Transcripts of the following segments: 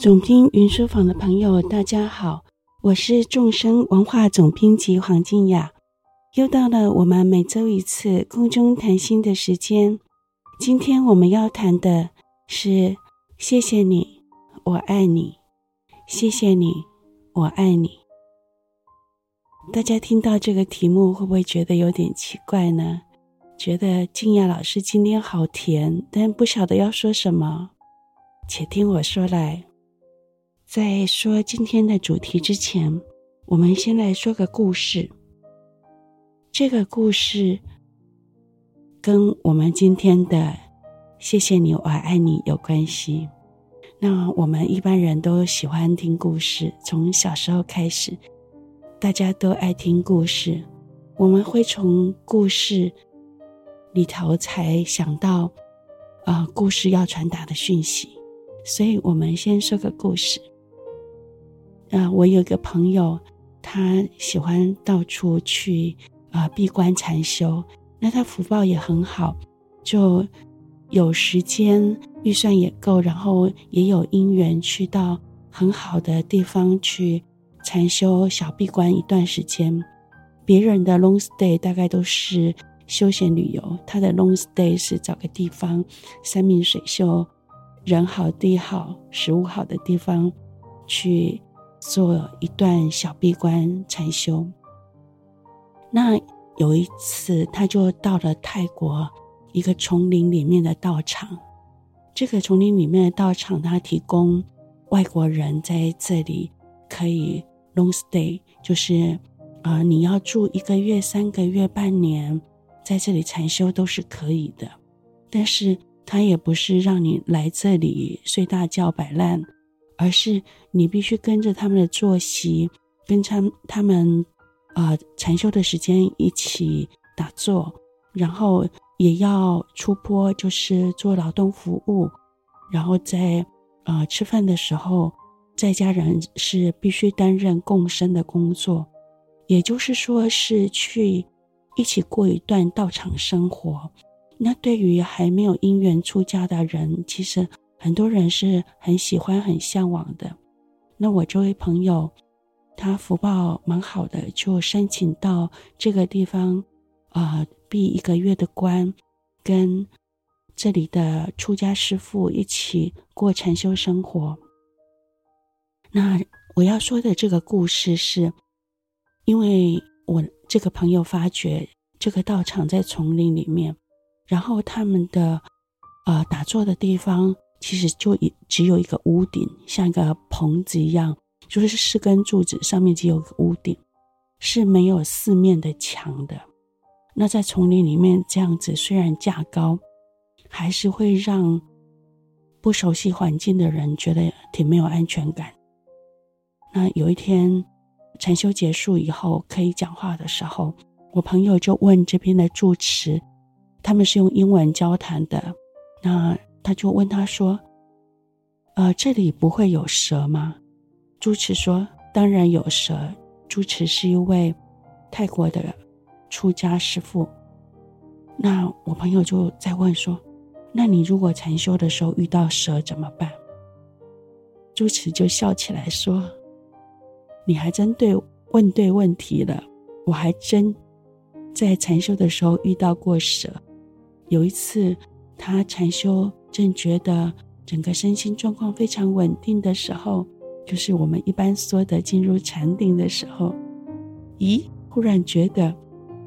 总编云书房的朋友，大家好，我是众生文化总编辑黄静雅。又到了我们每周一次空中谈心的时间。今天我们要谈的是“谢谢你，我爱你”。谢谢你，我爱你。大家听到这个题目，会不会觉得有点奇怪呢？觉得静雅老师今天好甜，但不晓得要说什么。且听我说来。在说今天的主题之前，我们先来说个故事。这个故事跟我们今天的“谢谢你，我爱你”有关系。那我们一般人都喜欢听故事，从小时候开始，大家都爱听故事。我们会从故事里头才想到，啊、呃，故事要传达的讯息。所以我们先说个故事。啊、我有一个朋友，他喜欢到处去啊、闭关禅修。那他福报也很好，就有时间，预算也够，然后也有因缘去到很好的地方去禅修小闭关一段时间。别人的 long stay 大概都是休闲旅游，他的 long stay 是找个地方，山明水秀，人好地好，食物好的地方去。做一段小闭关禅修。那有一次，他就到了泰国一个丛林里面的道场。这个丛林里面的道场，他提供外国人在这里可以 long stay，就是啊、你要住一个月、三个月、半年，在这里禅修都是可以的。但是，他也不是让你来这里睡大觉、摆烂。而是你必须跟着他们的作息，跟他他们，呃，禅修的时间一起打坐，然后也要出坡，就是做劳动服务，然后在呃吃饭的时候，在家人是必须担任共生的工作，也就是说是去一起过一段道场生活。那对于还没有因缘出家的人，其实。很多人是很喜欢、很向往的。那我这位朋友，他福报蛮好的，就申请到这个地方，啊、呃，闭一个月的关，跟这里的出家师父一起过禅修生活。那我要说的这个故事是，因为我这个朋友发觉这个道场在丛林里面，然后他们的呃打坐的地方。其实就一只有一个屋顶，像一个棚子一样，就是四根柱子上面只有一个屋顶，是没有四面的墙的。那在丛林里面这样子，虽然架高，还是会让不熟悉环境的人觉得挺没有安全感。那有一天禅修结束以后，可以讲话的时候，我朋友就问这边的住持，他们是用英文交谈的，那。他就问他说：“呃，这里不会有蛇吗？”朱持说：“当然有蛇。”朱持是一位泰国的出家师父。那我朋友就在问说：“那你如果禅修的时候遇到蛇怎么办？”朱持就笑起来说：“你还真对，问对问题了。我还真在禅修的时候遇到过蛇。有一次，他禅修。”正觉得整个身心状况非常稳定的时候，就是我们一般说的进入禅定的时候，咦，忽然觉得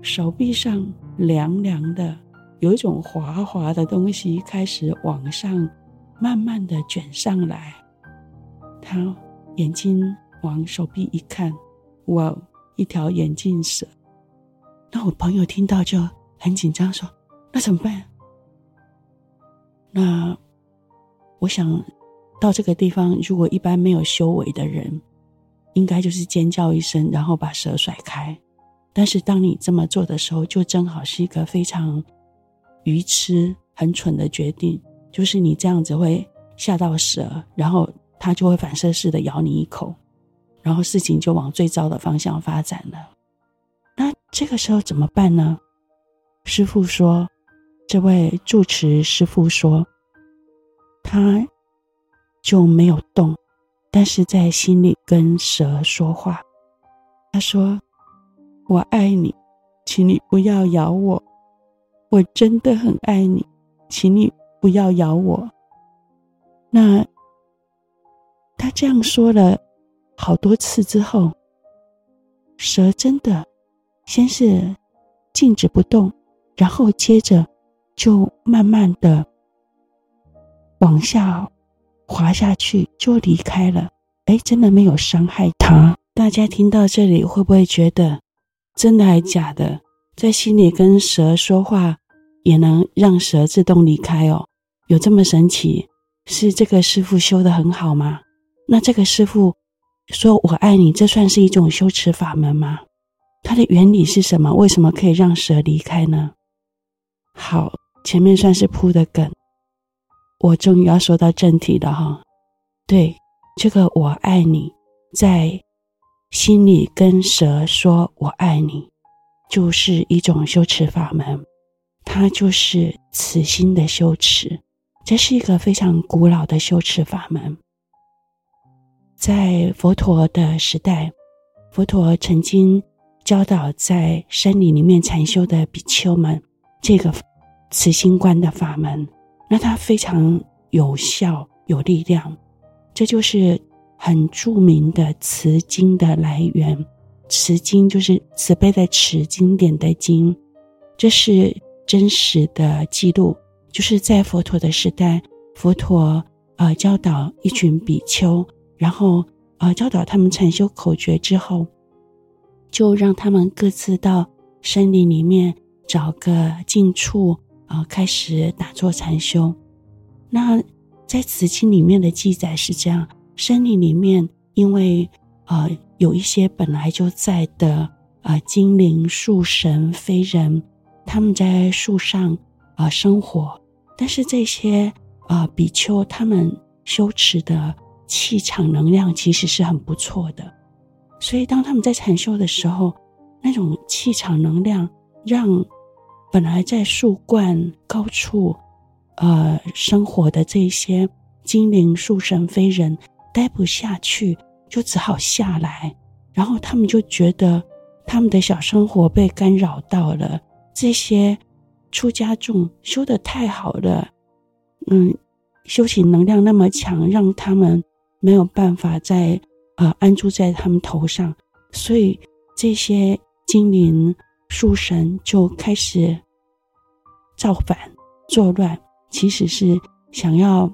手臂上凉凉的，有一种滑滑的东西开始往上慢慢的卷上来。他眼睛往手臂一看，哇，一条眼镜蛇。那我朋友听到就很紧张，说：“那怎么办？”那我想到这个地方，如果一般没有修为的人，应该就是尖叫一声，然后把蛇甩开。但是当你这么做的时候，就正好是一个非常愚痴、很蠢的决定，就是你这样子会吓到蛇，然后它就会反射式的咬你一口，然后事情就往最糟的方向发展了。那这个时候怎么办呢？师傅说。这位住持师父说：“他就没有动，但是在心里跟蛇说话。他说：“我爱你，请你不要咬我。我真的很爱你，请你不要咬我。”那他这样说了好多次之后，蛇真的先是静止不动，然后接着就慢慢的往下滑下去，就离开了。哎，真的没有伤害他。大家听到这里会不会觉得真的还假的？在心里跟蛇说话也能让蛇自动离开哦？有这么神奇？是这个师傅修得很好吗？那这个师傅说我爱你，这算是一种修持法门吗？它的原理是什么？为什么可以让蛇离开呢？好，前面算是铺的梗，我终于要说到正题了哈。对，这个我爱你，在。心里跟蛇说“我爱你”，就是一种修持法门，它就是慈心的修持。这是一个非常古老的修持法门。在佛陀的时代，佛陀曾经教导在山林里面禅修的比丘们这个慈心观的法门，那它非常有效、有力量。这就是。很著名的慈经的来源，慈经就是慈悲的慈，经典的经，这是真实的记录。就是在佛陀的时代，佛陀呃教导一群比丘，然后呃教导他们禅修口诀之后，就让他们各自到森林里面找个近处呃开始打坐禅修。那在慈经里面的记载是这样。森林里面，因为呃有一些本来就在的呃精灵、树神、非人，他们在树上啊、生活。但是这些呃比丘他们修持的气场能量其实是很不错的，所以当他们在禅修的时候，那种气场能量让本来在树冠高处呃生活的这些精灵、树神、非人。待不下去，就只好下来。然后他们就觉得他们的小生活被干扰到了。这些出家众修得太好了，嗯，修行能量那么强，让他们没有办法再呃安住在他们头上。所以这些精灵、树神就开始造反作乱，其实是想要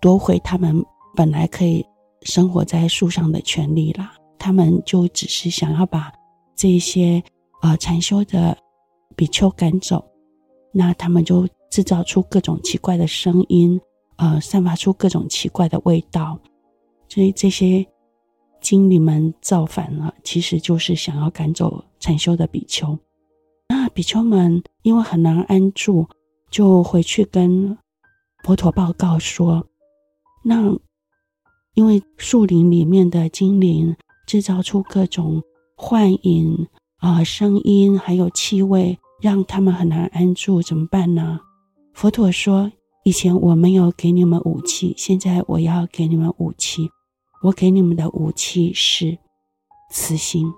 夺回他们。本来可以生活在树上的权利啦，他们就只是想要把这些呃禅修的比丘赶走，那他们就制造出各种奇怪的声音，呃，散发出各种奇怪的味道，所以这些精灵们造反了，其实就是想要赶走禅修的比丘。比丘们因为很难安住，就回去跟佛陀报告说，那。因为树林里面的精灵制造出各种幻影啊、声音，还有气味，让他们很难安住，怎么办呢？佛陀说：“以前我没有给你们武器，现在我要给你们武器。我给你们的武器是慈心。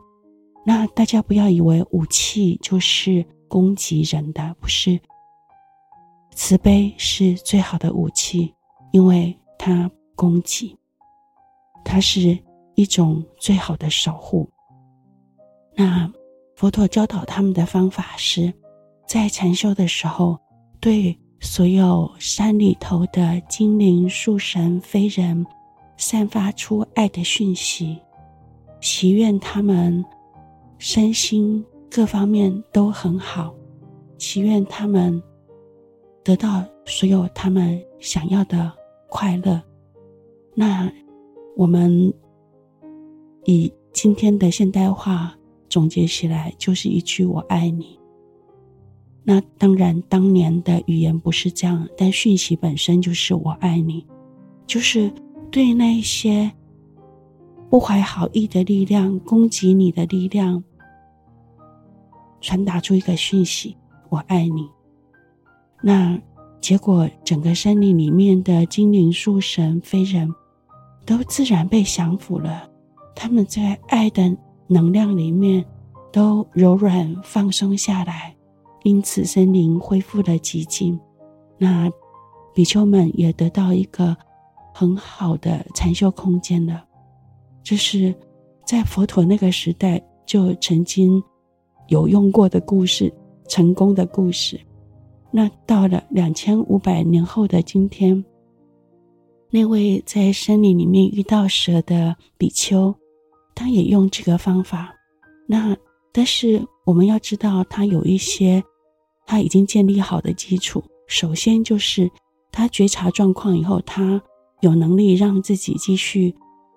那大家不要以为武器就是攻击人的，不是。慈悲是最好的武器，因为它攻击。”它是一种最好的守护。那佛陀教导他们的方法是，在禅修的时候，对所有山里头的精灵、树神、非人，散发出爱的讯息，祈愿他们身心各方面都很好，祈愿他们得到所有他们想要的快乐。那。我们以今天的现代化总结起来，就是一句“我爱你”。那当然，当年的语言不是这样，但讯息本身就是“我爱你”，就是对那些不怀好意的力量、攻击你的力量，传达出一个讯息：“我爱你”。那结果，整个森林里面的精灵、树神、非人。都自然被降服了。他们在爱的能量里面都柔软放松下来，因此森林恢复了寂静。那比丘们也得到一个很好的禅修空间了。这是在佛陀那个时代就曾经有用过的故事，成功的故事。那到了两千五百年后的今天，那位在森林里面遇到蛇的比丘，他也用这个方法。那但是我们要知道，他有一些他已经建立好的基础。首先就是他觉察状况以后，他有能力让自己继续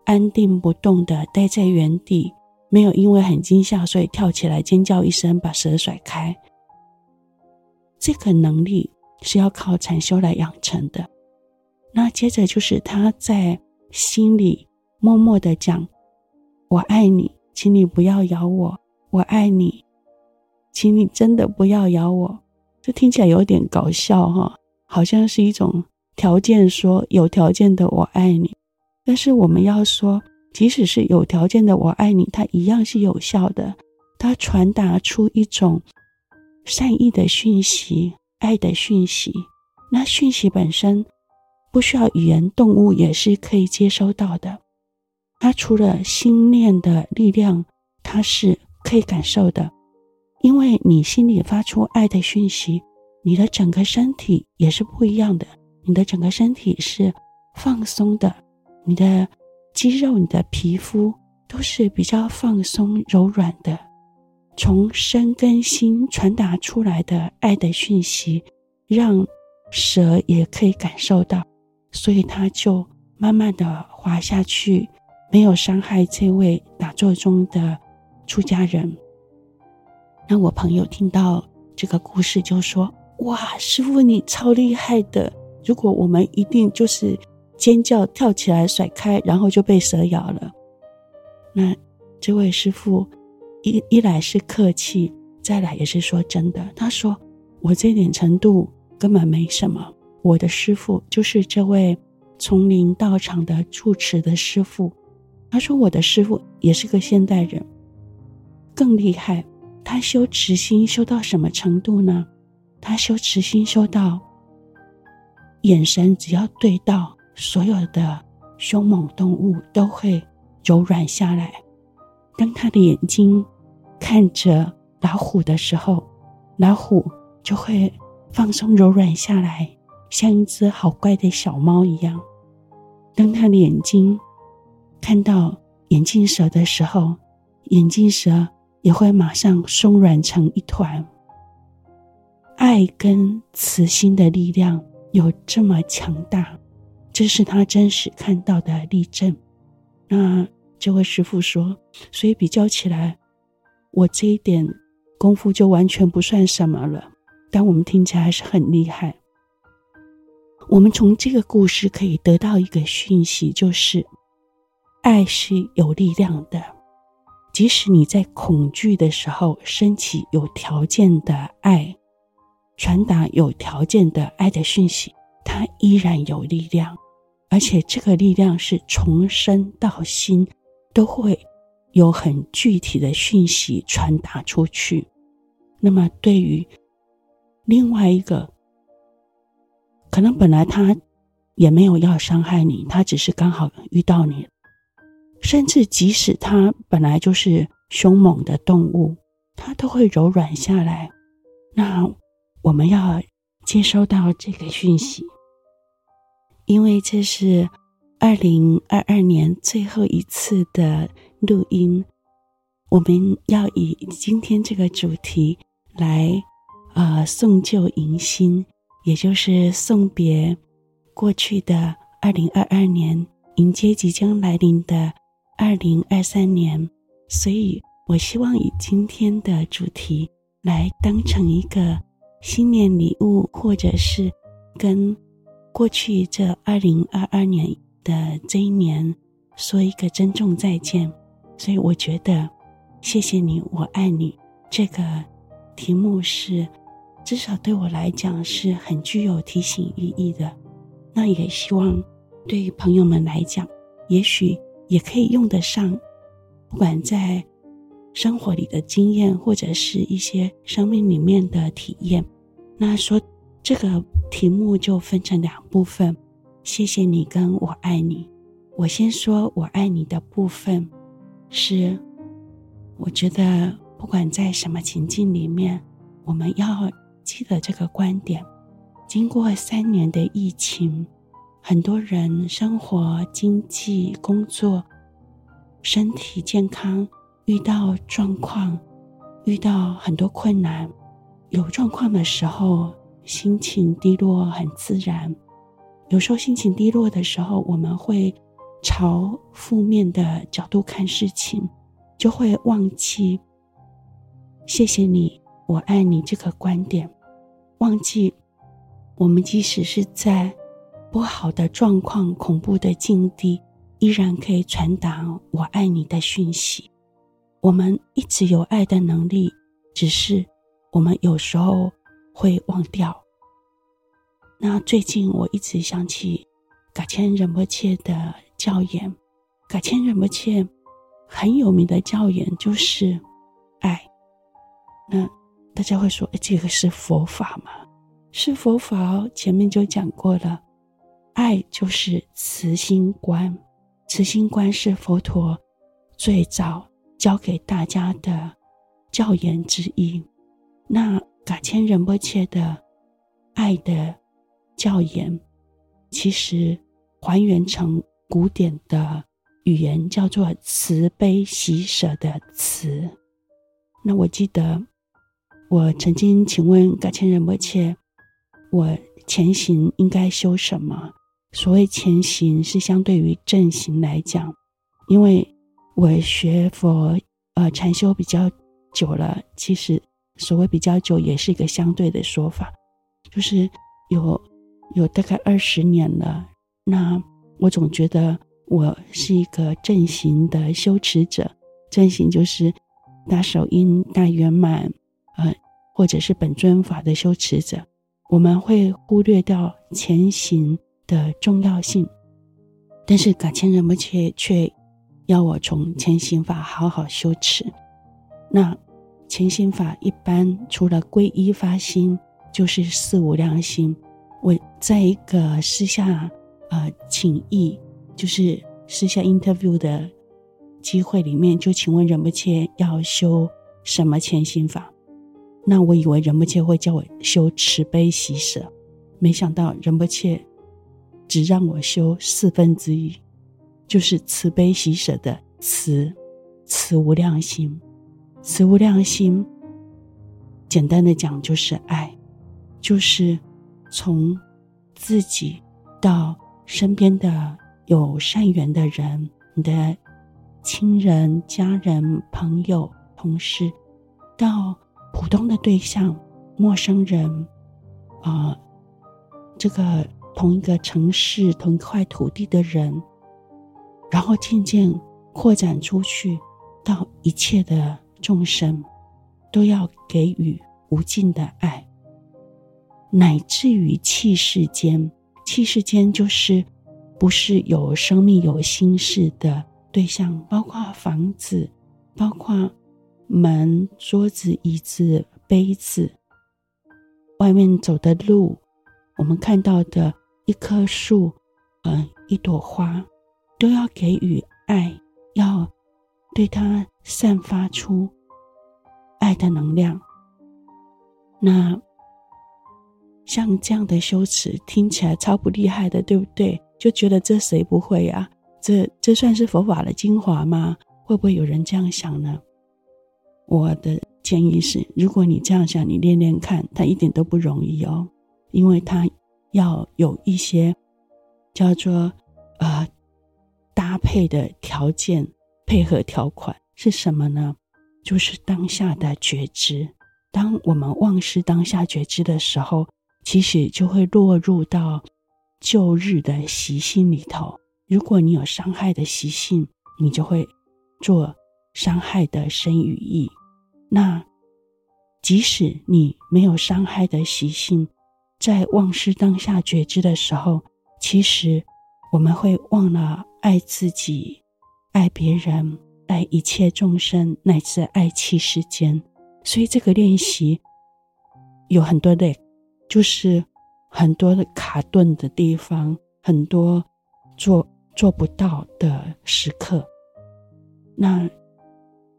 安定不动的待在原地，没有因为很惊吓所以跳起来尖叫一声把蛇甩开。这个能力是要靠禅修来养成的。那接着就是他在心里默默地讲：“我爱你，请你不要咬我。我爱你，请你真的不要咬我。”这听起来有点搞笑哈，好像是一种条件说有条件的我爱你。但是我们要说，即使是有条件的我爱你，它一样是有效的。它传达出一种善意的讯息、爱的讯息。那讯息本身。不需要语言，动物也是可以接收到的。它除了心念的力量，它是可以感受的。因为你心里发出爱的讯息，你的整个身体也是不一样的。你的整个身体是放松的，你的肌肉、你的皮肤都是比较放松、柔软的。从身跟心传达出来的爱的讯息，让蛇也可以感受到。所以它就慢慢的滑下去，没有伤害这位打坐中的出家人。那我朋友听到这个故事就说：“哇，师傅你超厉害的！如果我们一定就是尖叫跳起来甩开，然后就被蛇咬了。”那这位师傅一一来是客气，再来也是说真的。他说：“我这点程度根本没什么。”我的师傅就是这位从林道场的住持的师傅。他说：“我的师傅也是个现代人，更厉害。他修慈心修到什么程度呢？他修慈心修到眼神只要对到，所有的凶猛动物都会柔软下来。当他的眼睛看着老虎的时候，老虎就会放松柔软下来。”像一只好乖的小猫一样，当他的眼睛看到眼镜蛇的时候，眼镜蛇也会马上松软成一团。爱跟慈心的力量有这么强大，这是他真实看到的例证。那这位师父说，所以比较起来，我这一点功夫就完全不算什么了，但我们听起来还是很厉害。我们从这个故事可以得到一个讯息，就是爱是有力量的。即使你在恐惧的时候升起有条件的爱，传达有条件的爱的讯息，它依然有力量，而且这个力量是从身到心都会有很具体的讯息传达出去。那么，对于另外一个。可能本来他也没有要伤害你，他只是刚好遇到你。甚至即使他本来就是凶猛的动物，他都会柔软下来。那我们要接收到这个讯息，因为这是二零二二年最后一次的录音，我们要以今天这个主题来呃送旧迎新。也就是送别过去的二零二二年，迎接即将来临的二零二三年，所以我希望以今天的主题来当成一个新年礼物，或者是跟过去这二零二二年的这一年说一个珍重再见。所以我觉得，谢谢你，我爱你，这个题目是。至少对我来讲是很具有提醒意义的。那也希望对于朋友们来讲，也许也可以用得上，不管在生活里的经验，或者是一些生命里面的体验。那说这个题目就分成两部分，谢谢你跟我爱你。我先说我爱你的部分，是我觉得不管在什么情境里面，我们要记得这个观点。经过三年的疫情，很多人生活、经济、工作、身体健康遇到状况，遇到很多困难。有状况的时候，心情低落很自然。有时候心情低落的时候，我们会朝负面的角度看事情，就会忘记“谢谢你，我爱你”这个观点，忘记我们即使是在不好的状况、恐怖的境地，依然可以传达“我爱你”的讯息。我们一直有爱的能力，只是。我们有时候会忘掉。那最近我一直想起噶千仁波切的教言，噶千仁波切很有名的教言就是爱。那大家会说，哎，这个是佛法吗？是佛法哦。前面就讲过了，爱就是慈心观，慈心观是佛陀最早教给大家的教言之一。那噶千仁波切的爱的教言，其实还原成古典的语言，叫做慈悲喜舍的慈。那我记得我曾经请问噶千仁波切，我前行应该修什么？所谓前行是相对于正行来讲，因为我学佛呃禅修比较久了，其实。所谓比较久，也是一个相对的说法，就是有有大概二十年了。那我总觉得我是一个正行的修持者，正行就是大手印、大圆满，呃，或者是本尊法的修持者。我们会忽略掉前行的重要性，但是噶千仁波切却要我从前行法好好修持。那。潜心法一般除了皈依发心，就是四无量心。我在一个私下呃请益，就是私下 interview 的机会里面，就请问仁波切要修什么潜心法？那我以为仁波切会叫我修慈悲喜舍，没想到仁波切只让我修四分之一，就是慈悲喜舍的慈，慈无量心。慈无量心，简单的讲就是爱，就是从自己到身边的有善缘的人，你的亲人、家人、朋友、同事，到普通的对象、陌生人，啊、这个同一个城市、同一块土地的人，然后渐渐扩展出去到一切的。众生都要给予无尽的爱，乃至于器世间，器世间就是不是有生命有心事的对象，包括房子，包括门、桌子、椅子、杯子，外面走的路，我们看到的一棵树，嗯、呃，一朵花，都要给予爱，要对它。散发出爱的能量。那像这样的修持听起来超不厉害的，对不对？就觉得这谁不会呀？这这算是佛法的精华吗？会不会有人这样想呢？我的建议是，如果你这样想，你练练看，它一点都不容易哦，因为它要有一些叫做呃搭配的条件、配合条款。是什么呢？就是当下的觉知。当我们忘失当下觉知的时候，其实就会落入到旧日的习性里头。如果你有伤害的习性，你就会做伤害的身语意。那即使你没有伤害的习性，在忘失当下觉知的时候，其实我们会忘了爱自己、爱别人、爱一切众生，乃至爱其世间。所以这个练习有很多的，就是很多的卡顿的地方，很多做做不到的时刻。那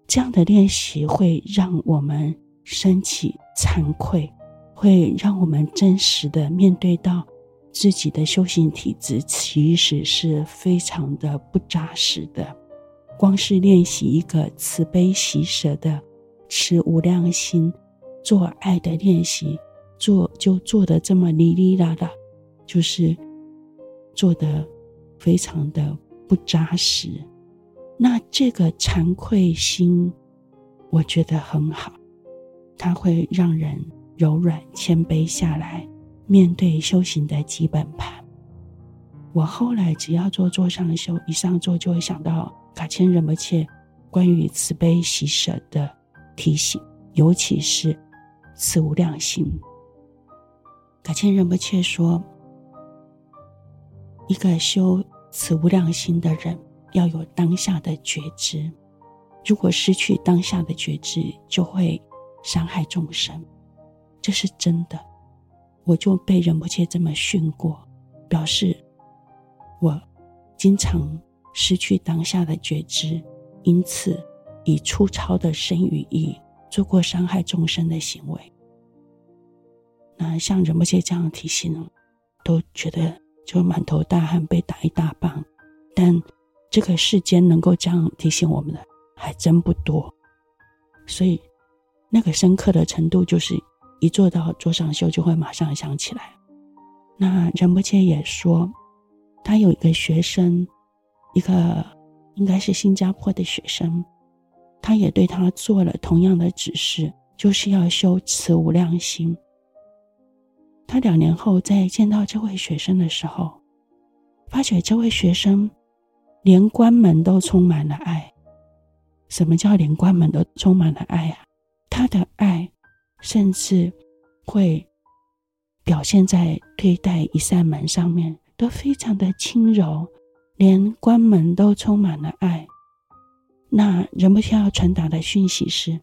这样的练习会让我们升起惭愧，会让我们真实的面对到自己的修行体质其实是非常的不扎实的。光是练习一个慈悲喜舍的。持无量心，做爱的练习，做就做的这么哩哩啦啦，就是做的非常的不扎实。那这个惭愧心，我觉得很好，它会让人柔软谦卑下来，面对修行的基本盘。我后来只要做坐上修，一上座就会想到卡谦仁波切关于慈悲喜舍的。提醒，尤其是慈无量心。卡谦仁波切说，一个修慈无量心的人要有当下的觉知，如果失去当下的觉知，就会伤害众生。这是真的，我就被仁波切这么训过，表示我经常失去当下的觉知，因此。以粗糙的身语意做过伤害众生的行为，那像仁波切这样提醒，都觉得就满头大汗，被打一大棒。但这个世间能够这样提醒我们的还真不多，所以那个深刻的程度，就是一做到桌上修，就会马上想起来。那仁波切也说，他有一个学生，一个应该是新加坡的学生。他也对他做了同样的指示，就是要修慈无量心。他两年后再见到这位学生的时候，发觉这位学生连关门都充满了爱。什么叫连关门都充满了爱啊？他的爱甚至会表现在对待一扇门上面，都非常的轻柔，连关门都充满了爱。那人不需要传达的讯息是：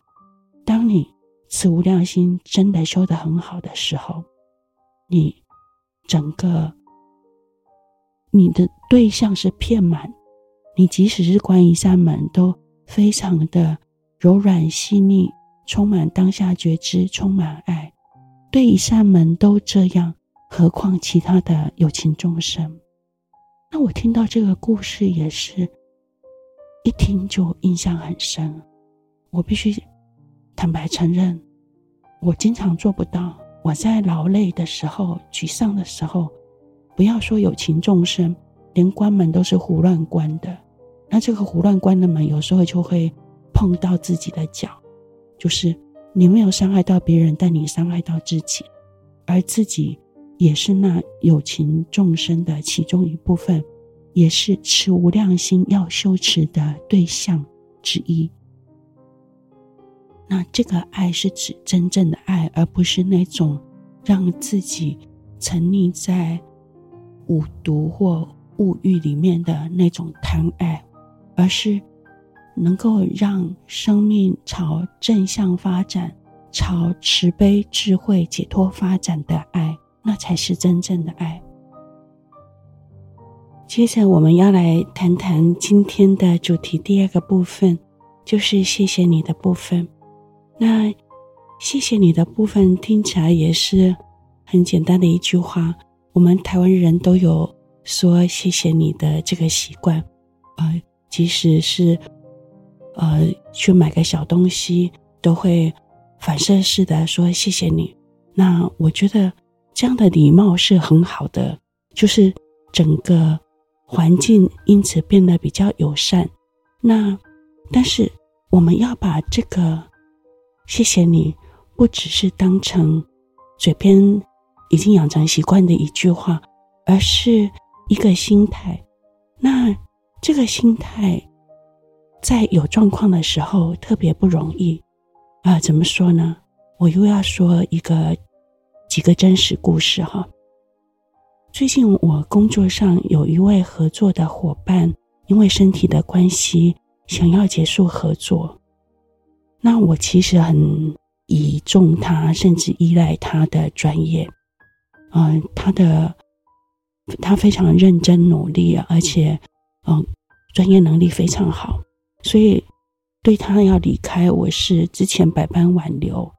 当你此无量心真的修得很好的时候，你整个你的对象是遍满，你即使是关一扇门，都非常的柔软细腻，充满当下觉知，充满爱。对一扇门都这样，何况其他的有情众生？那我听到这个故事也是。一听就印象很深，我必须坦白承认，我经常做不到。我在劳累的时候、沮丧的时候，不要说有情众生，连关门都是胡乱关的。那这个胡乱关的门，有时候就会碰到自己的脚，就是你没有伤害到别人，但你伤害到自己，而自己也是那有情众生的其中一部分。也是持无量心要修持的对象之一。那这个爱是指真正的爱，而不是那种让自己沉溺在五毒或物欲里面的那种贪爱，而是能够让生命朝正向发展、朝慈悲、智慧、解脱发展的爱，那才是真正的爱。接着我们要来谈谈今天的主题，第二个部分就是谢谢你的部分。那谢谢你的部分听起来也是很简单的一句话，我们台湾人都有说谢谢你的这个习惯，呃，即使是呃去买个小东西，都会反射式的说谢谢你。那我觉得这样的礼貌是很好的，就是整个。环境因此变得比较友善，那但是我们要把这个“谢谢你”不只是当成嘴边已经养成习惯的一句话，而是一个心态。那这个心态在有状况的时候特别不容易啊，怎么说呢？我又要说一个几个真实故事哈。最近我工作上有一位合作的伙伴，因为身体的关系，想要结束合作。那我其实很倚重他，甚至依赖他的专业。嗯、他的他非常认真努力，而且嗯、专业能力非常好，所以对他要离开，我是之前百般挽留，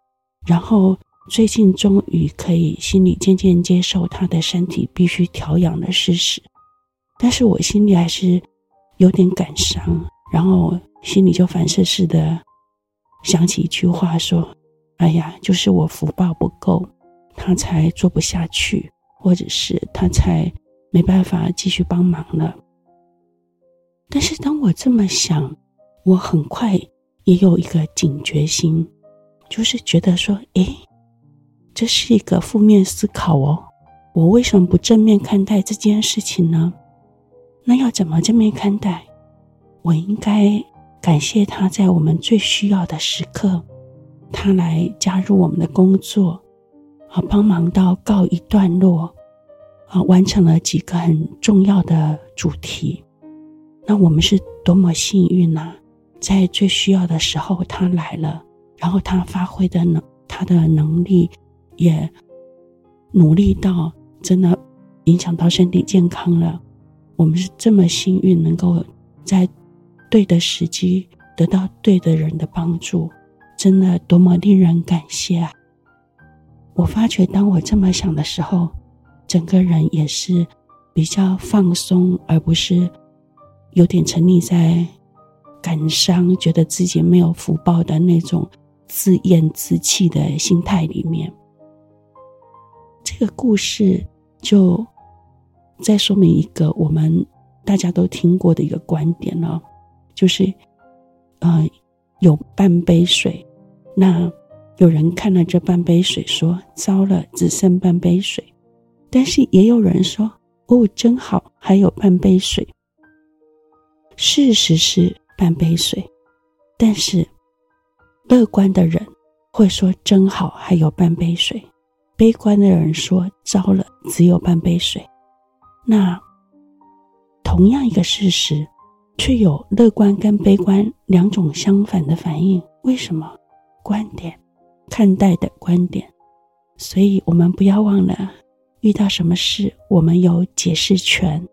然后。最近终于可以心里渐渐接受他的身体必须调养的事实，但是我心里还是有点感伤，然后心里就反射似的想起一句话说：“哎呀，就是我福报不够，他才做不下去，或者是他才没办法继续帮忙了。”但是当我这么想，我很快也有一个警觉心，就是觉得说：“诶。”这是一个负面思考哦，我为什么不正面看待这件事情呢？那要怎么正面看待？我应该感谢他在我们最需要的时刻，他来加入我们的工作，啊，帮忙到告一段落，啊，完成了几个很重要的主题。那我们是多么幸运呐！在最需要的时候他来了，然后他发挥的能，他的能力。也努力到真的影响到身体健康了。我们是这么幸运，能够在对的时机得到对的人的帮助，真的多么令人感谢啊！我发觉，当我这么想的时候，整个人也是比较放松，而不是有点沉溺在感伤，觉得自己没有福报的那种自厌自弃的心态里面。这个故事就再说明一个我们大家都听过的一个观点了，就是，呃，有半杯水，那有人看了这半杯水说：“糟了，只剩半杯水。”但是也有人说：“哦，真好，还有半杯水。”事实是半杯水，但是乐观的人会说：“真好，还有半杯水。”悲观的人说：“糟了，只有半杯水。”那同样一个事实，却有乐观跟悲观两种相反的反应。为什么？观点，看待的观点。所以我们不要忘了，遇到什么事，我们有解释权，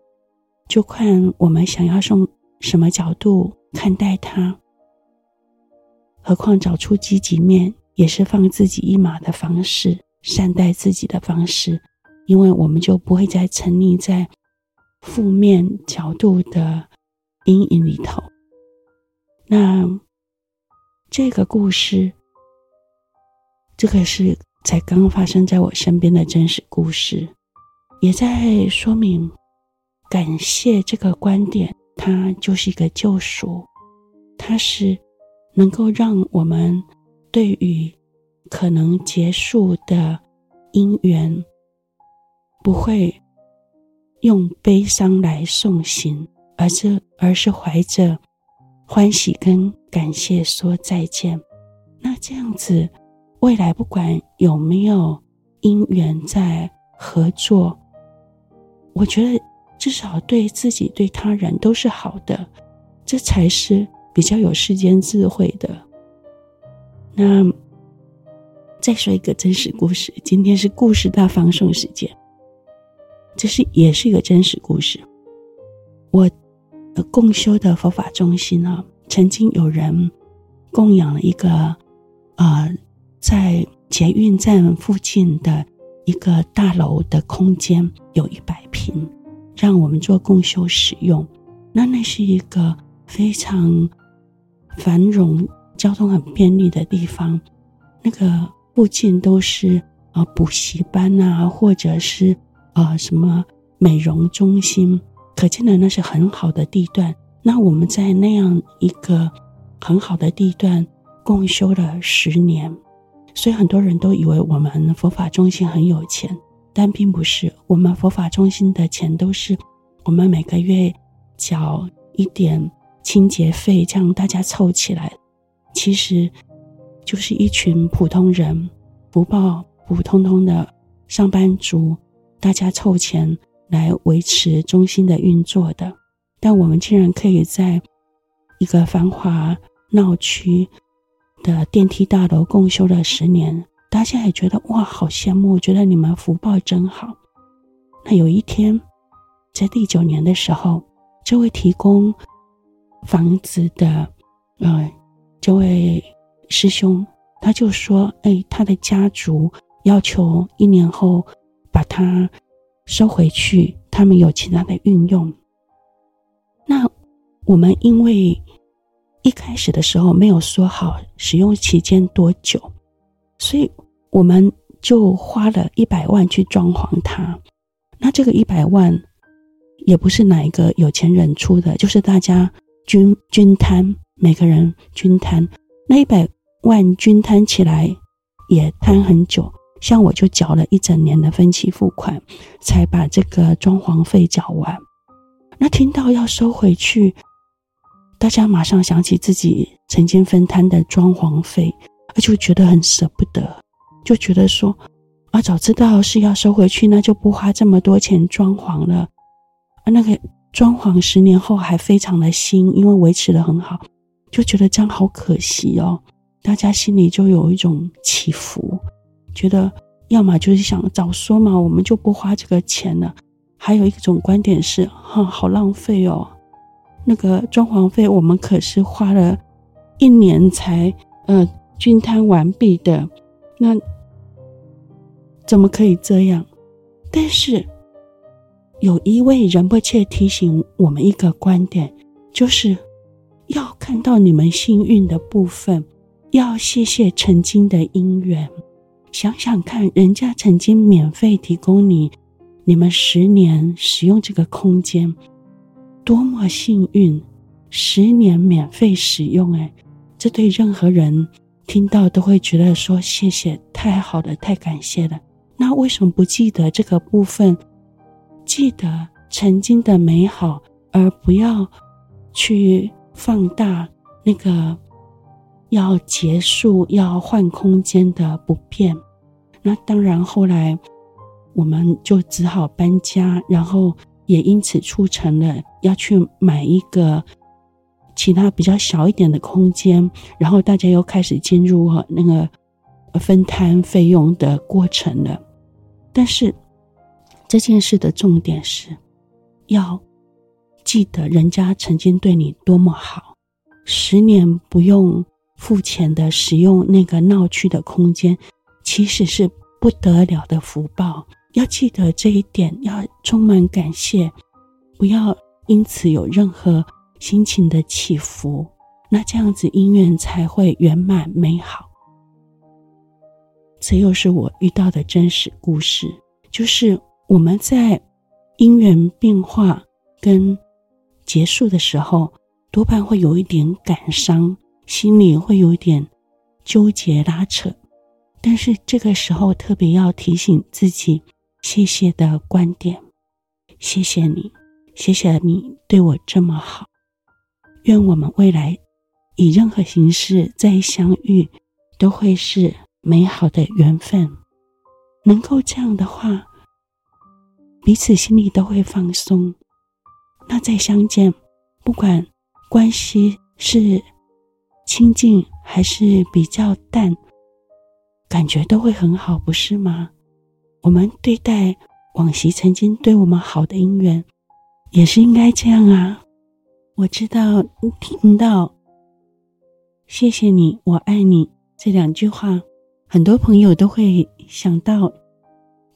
就看我们想要从什么角度看待它。何况找出积极面，也是放自己一马的方式。善待自己的方式，因为我们就不会再沉溺在负面角度的阴影里头。那这个故事，这个是才刚发生在我身边的真实故事，也在说明感谢这个观点，它就是一个救赎，它是能够让我们对于。可能结束的姻缘，不会用悲伤来送行，而是而是怀着欢喜跟感谢说再见。那这样子，未来不管有没有姻缘再合作，我觉得至少对自己对他人都是好的，这才是比较有世间智慧的。那。再说一个真实故事，今天是故事大放送时间。这是也是一个真实故事。我共修的佛法中心呢，曾经有人供养了一个，呃，在捷运站附近的一个大楼的空间，有一百平，让我们做共修使用。那那是一个非常繁荣、交通很便利的地方，那个。附近都是呃补习班啊，或者是呃什么美容中心，可见的那是很好的地段。那我们在那样一个很好的地段共修了十年，所以很多人都以为我们佛法中心很有钱，但并不是。我们佛法中心的钱都是我们每个月缴一点清洁费，这样大家凑起来，其实。就是一群普通人，不报普通通的上班族，大家凑钱来维持中心的运作的。但我们竟然可以在一个繁华闹区的电梯大楼共修了十年，大家也觉得哇，好羡慕，觉得你们福报真好。那有一天，在第九年的时候，这位提供房子的，呃，这位师兄他就说：“哎，他的家族要求一年后把它收回去，他们有其他的运用。”那我们因为。一开始的时候没有说好使用期间多久，所以我们就花了一百万去装潢它。那这个一百万也不是哪一个有钱人出的，就是大家均均摊，每个人均摊。那一百万均摊起来也摊很久，像我就缴了一整年的分期付款，才把这个装潢费缴完。那听到要收回去。大家马上想起自己曾经分摊的装潢费，而就觉得很舍不得，就觉得说啊，早知道是要收回去，那就不花这么多钱装潢了。啊，那个装潢十年后还非常的新，因为维持得很好，就觉得这样好可惜哦。大家心里就有一种起伏，觉得要么就是想早说嘛，我们就不花这个钱了。还有一种观点是，哈，好浪费哦。那个装潢费，我们可是花了一年才呃均摊完毕的，那怎么可以这样？但是有一位仁波切提醒我们一个观点，就是要看到你们幸运的部分，要谢谢曾经的因缘。想想看，人家曾经免费提供你，你们十年使用这个空间。多么幸运，十年免费使用，哎，这对任何人听到都会觉得说谢谢，太好了，太感谢了。那为什么不记得这个部分？记得曾经的美好，而不要去放大那个要结束、要换空间的不便。那当然，后来我们就只好搬家，然后。也因此促成了要去买一个其他比较小一点的空间，然后大家又开始进入那个分摊费用的过程了。但是这件事的重点是要记得人家曾经对你多么好，十年不用付钱的使用那个闹区的空间，其实是不得了的福报。要记得这一点，要充满感谢，不要因此有任何心情的起伏，那这样子姻缘才会圆满美好。这又是我遇到的真实故事，就是我们在因缘变化跟结束的时候，多半会有一点感伤，心里会有一点纠结拉扯，但是这个时候特别要提醒自己。谢谢的观点，谢谢你，谢谢你对我这么好。愿我们未来以任何形式再相遇，都会是美好的缘分。能够这样的话，彼此心里都会放松。那再相见，不管关系是亲近还是比较淡，感觉都会很好，不是吗？我们对待往昔曾经对我们好的姻缘，也是应该这样啊！我知道听到“谢谢你，我爱你”这两句话，很多朋友都会想到，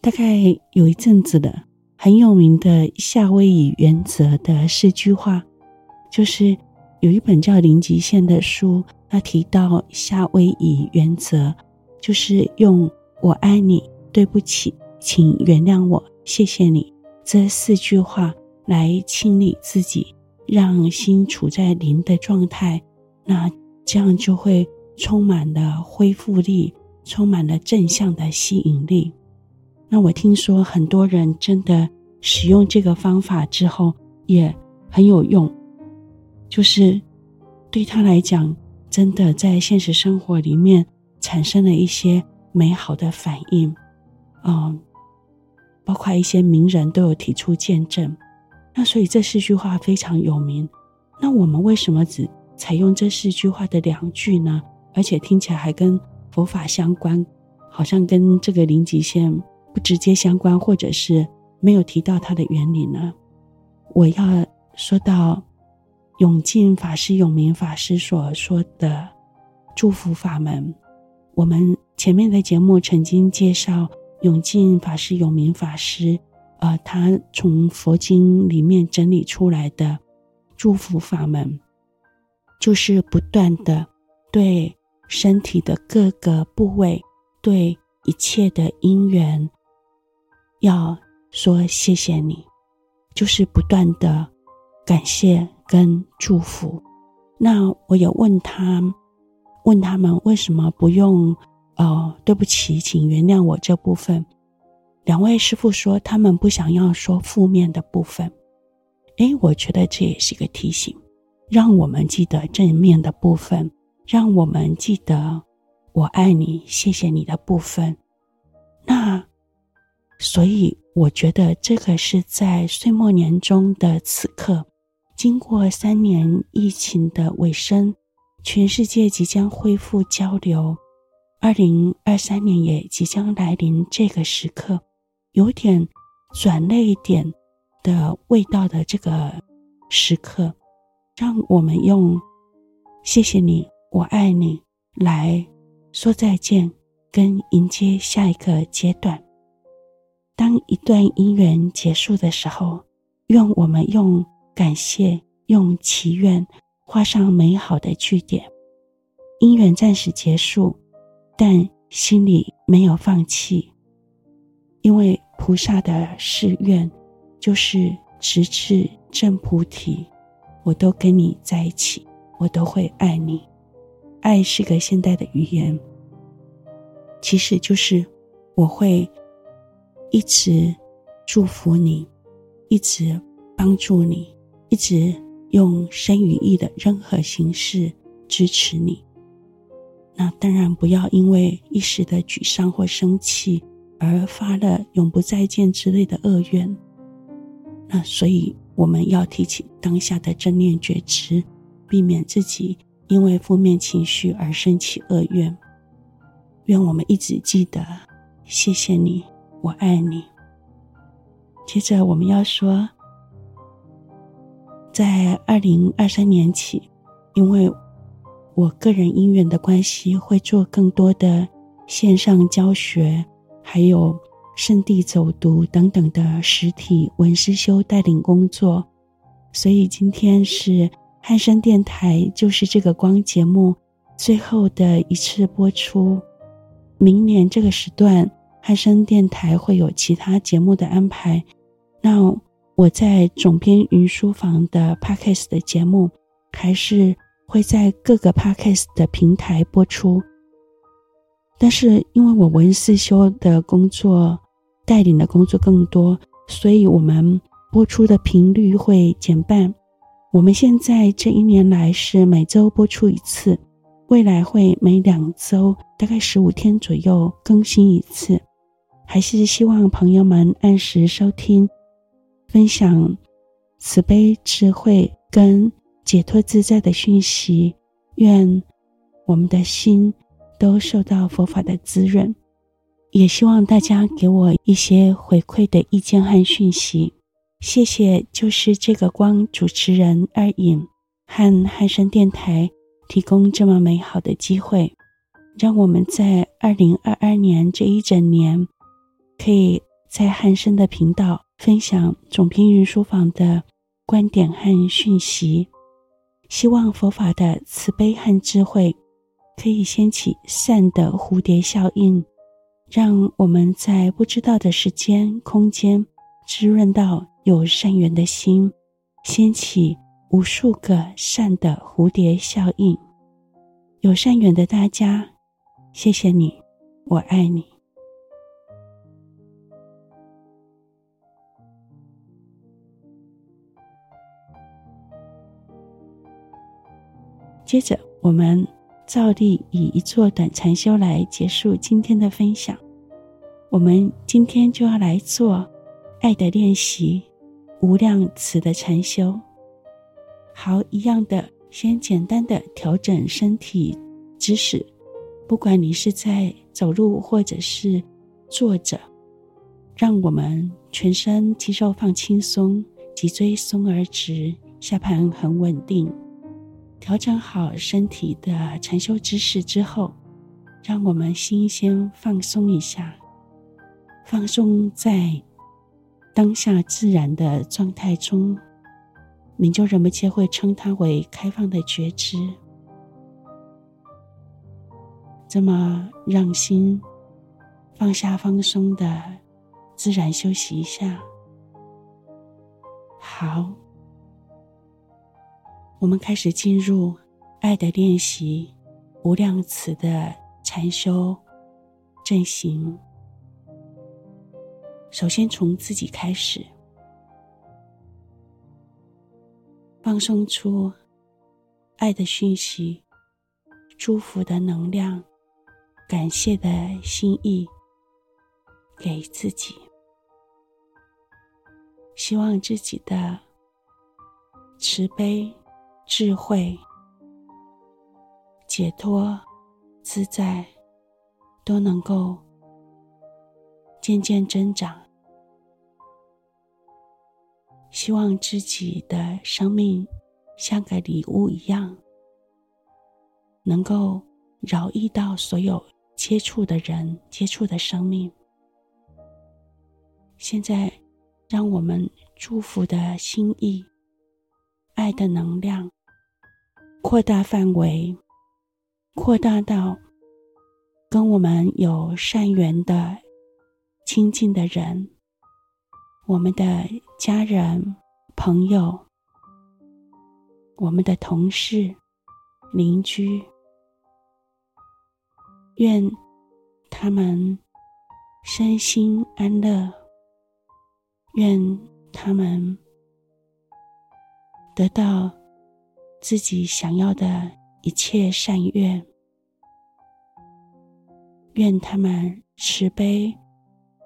大概有一阵子的很有名的夏威夷原则的四句话，就是有一本叫《零极限》的书，他提到夏威夷原则，就是用“我爱你”。对不起，请原谅我，谢谢你。这四句话来清理自己，让心处在零的状态，那这样就会充满了恢复力，充满了正向的吸引力。那我听说很多人真的使用这个方法之后也很有用，就是对他来讲，真的在现实生活里面产生了一些美好的反应。嗯，包括一些名人都有提出见证。那所以这四句话非常有名。那我们为什么只采用这四句话的两句呢？而且听起来还跟佛法相关，好像跟这个零极限不直接相关，或者是没有提到它的原理呢？我要说到永进法师、永明法师所说的祝福法门。我们前面的节目曾经介绍永进法师、永明法师，呃，他从佛经里面整理出来的祝福法门，就是不断的对身体的各个部位，对一切的因缘，要说谢谢你，就是不断的感谢跟祝福。那我有问他，问他们为什么不用？哦，对不起，请原谅我这部分。两位师傅说他们不想要说负面的部分。诶，我觉得这也是一个提醒，让我们记得正面的部分。让我们记得“我爱你，谢谢你”的部分。那，所以我觉得这个是在岁末年终的此刻，经过三年疫情的尾声，全世界即将恢复交流，二零二三年也即将来临。这个时刻，有点转泪点的味道的这个时刻，让我们用“谢谢你”。我爱你，来说再见，跟迎接下一个阶段。当一段姻缘结束的时候，愿我们用感谢、用祈愿画上美好的句点。姻缘暂时结束，但心里没有放弃，因为菩萨的誓愿就是直至正菩提，我都跟你在一起，我都会爱你。爱是个现代的语言，其实就是我会一直祝福你，一直帮助你，一直用身语意的任何形式支持你。那当然不要因为一时的沮丧或生气而发了永不再见之类的恶愿。那所以我们要提起当下的正念觉知，避免自己。因为负面情绪而生起恶愿，愿我们一直记得，谢谢你，我爱你。接着我们要说，在二零二三年起，因为我个人因缘的关系，会做更多的线上教学，还有圣地走读等等的实体文思修带领工作，所以今天是。汉声电台就是这个光节目最后的一次播出。明年这个时段，汉声电台会有其他节目的安排。那我在总编云书房的 Podcast 的节目，还是会在各个 Podcast 的平台播出。但是因为我文思修的工作，带领的工作更多，所以我们播出的频率会减半。我们现在这一年来是每周播出一次，未来会每两周，大概十五天左右更新一次。还是希望朋友们按时收听，分享慈悲智慧跟解脱自在的讯息。愿我们的心都受到佛法的滋润，也希望大家给我一些回馈的意见和讯息。谢谢，就是这个光主持人二影和汉声电台提供这么美好的机会，让我们在二零二二年这一整年，可以在汉声的频道分享总编云书房的观点和讯息。希望佛法的慈悲和智慧可以掀起善的蝴蝶效应，让我们在不知道的时间空间滋润到。有善缘的心，掀起无数个善的蝴蝶效应。有善缘的大家，谢谢你，我爱你。接着，我们照例以一座短禅修来结束今天的分享。我们今天就要来做爱的练习，无量慈的禅修。好，一样的，先简单的调整身体姿势，不管你是在走路或者是坐着，让我们全身肌肉放轻松，脊椎松而直，下盘很稳定。调整好身体的禅修姿势之后，让我们心先放松一下，放松在当下自然的状态中，明就人们切会称它为开放的觉知。这么让心放下、放松的自然休息一下。好，我们开始进入爱的练习，无量慈的。禅修阵行，首先从自己开始，放送出爱的讯息、祝福的能量、感谢的心意给自己，希望自己的慈悲、智慧、解脱。自在都能够渐渐增长，希望自己的生命像个礼物一样，能够饶益到所有接触的人、接触的生命。现在，让我们祝福的心意、爱的能量扩大范围。扩大到跟我们有善缘的亲近的人，我们的家人、朋友，我们的同事、邻居，愿他们身心安乐，愿他们得到自己想要的。一切善愿，愿他们慈悲、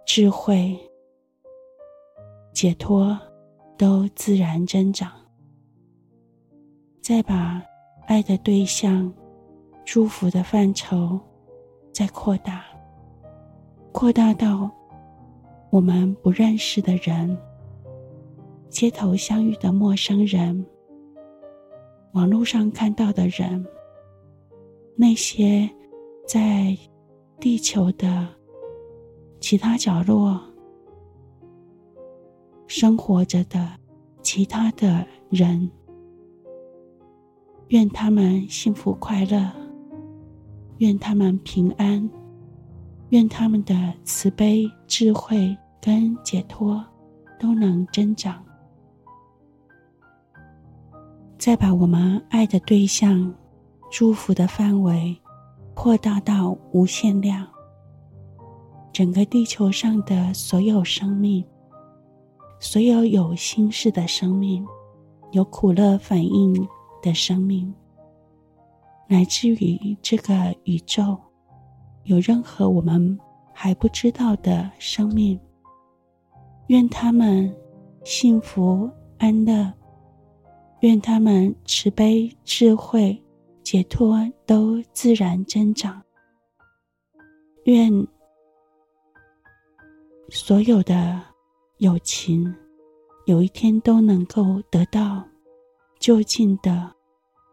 智慧、解脱都自然增长。再把爱的对象、祝福的范畴再扩大，扩大到我们不认识的人、街头相遇的陌生人。网络上看到的人，那些在地球的其他角落生活着的其他的人，愿他们幸福快乐，愿他们平安，愿他们的慈悲、智慧跟解脱都能增长。再把我们爱的对象、祝福的范围扩大到无限量，整个地球上的所有生命，所有有心事的生命，有苦乐反应的生命，乃至于这个宇宙，有任何我们还不知道的生命，愿他们幸福安乐。愿他们慈悲、智慧、解脱都自然增长。愿所有的友情，有一天都能够得到究竟的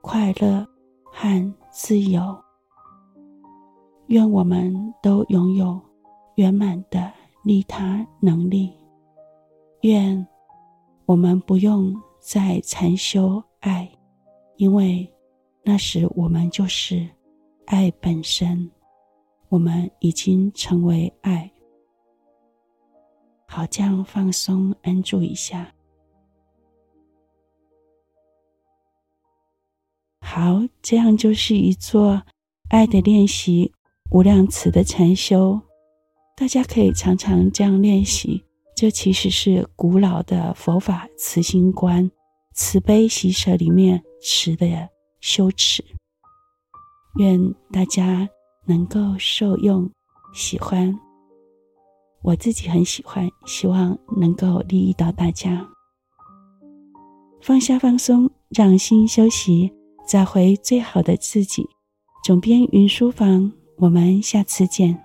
快乐和自由。愿我们都拥有圆满的利他能力。愿我们不用。在禅修爱，因为那时我们就是爱本身，我们已经成为爱。好，这样放松安住一下。好，这样就是一座爱的练习，无量慈的禅修，大家可以常常这样练习。这其实是古老的佛法慈心观、慈悲喜舍里面持的羞耻。愿大家能够受用、喜欢。我自己很喜欢，希望能够利益到大家。放下放松，让心休息，找回最好的自己。总编云书房，我们下次见。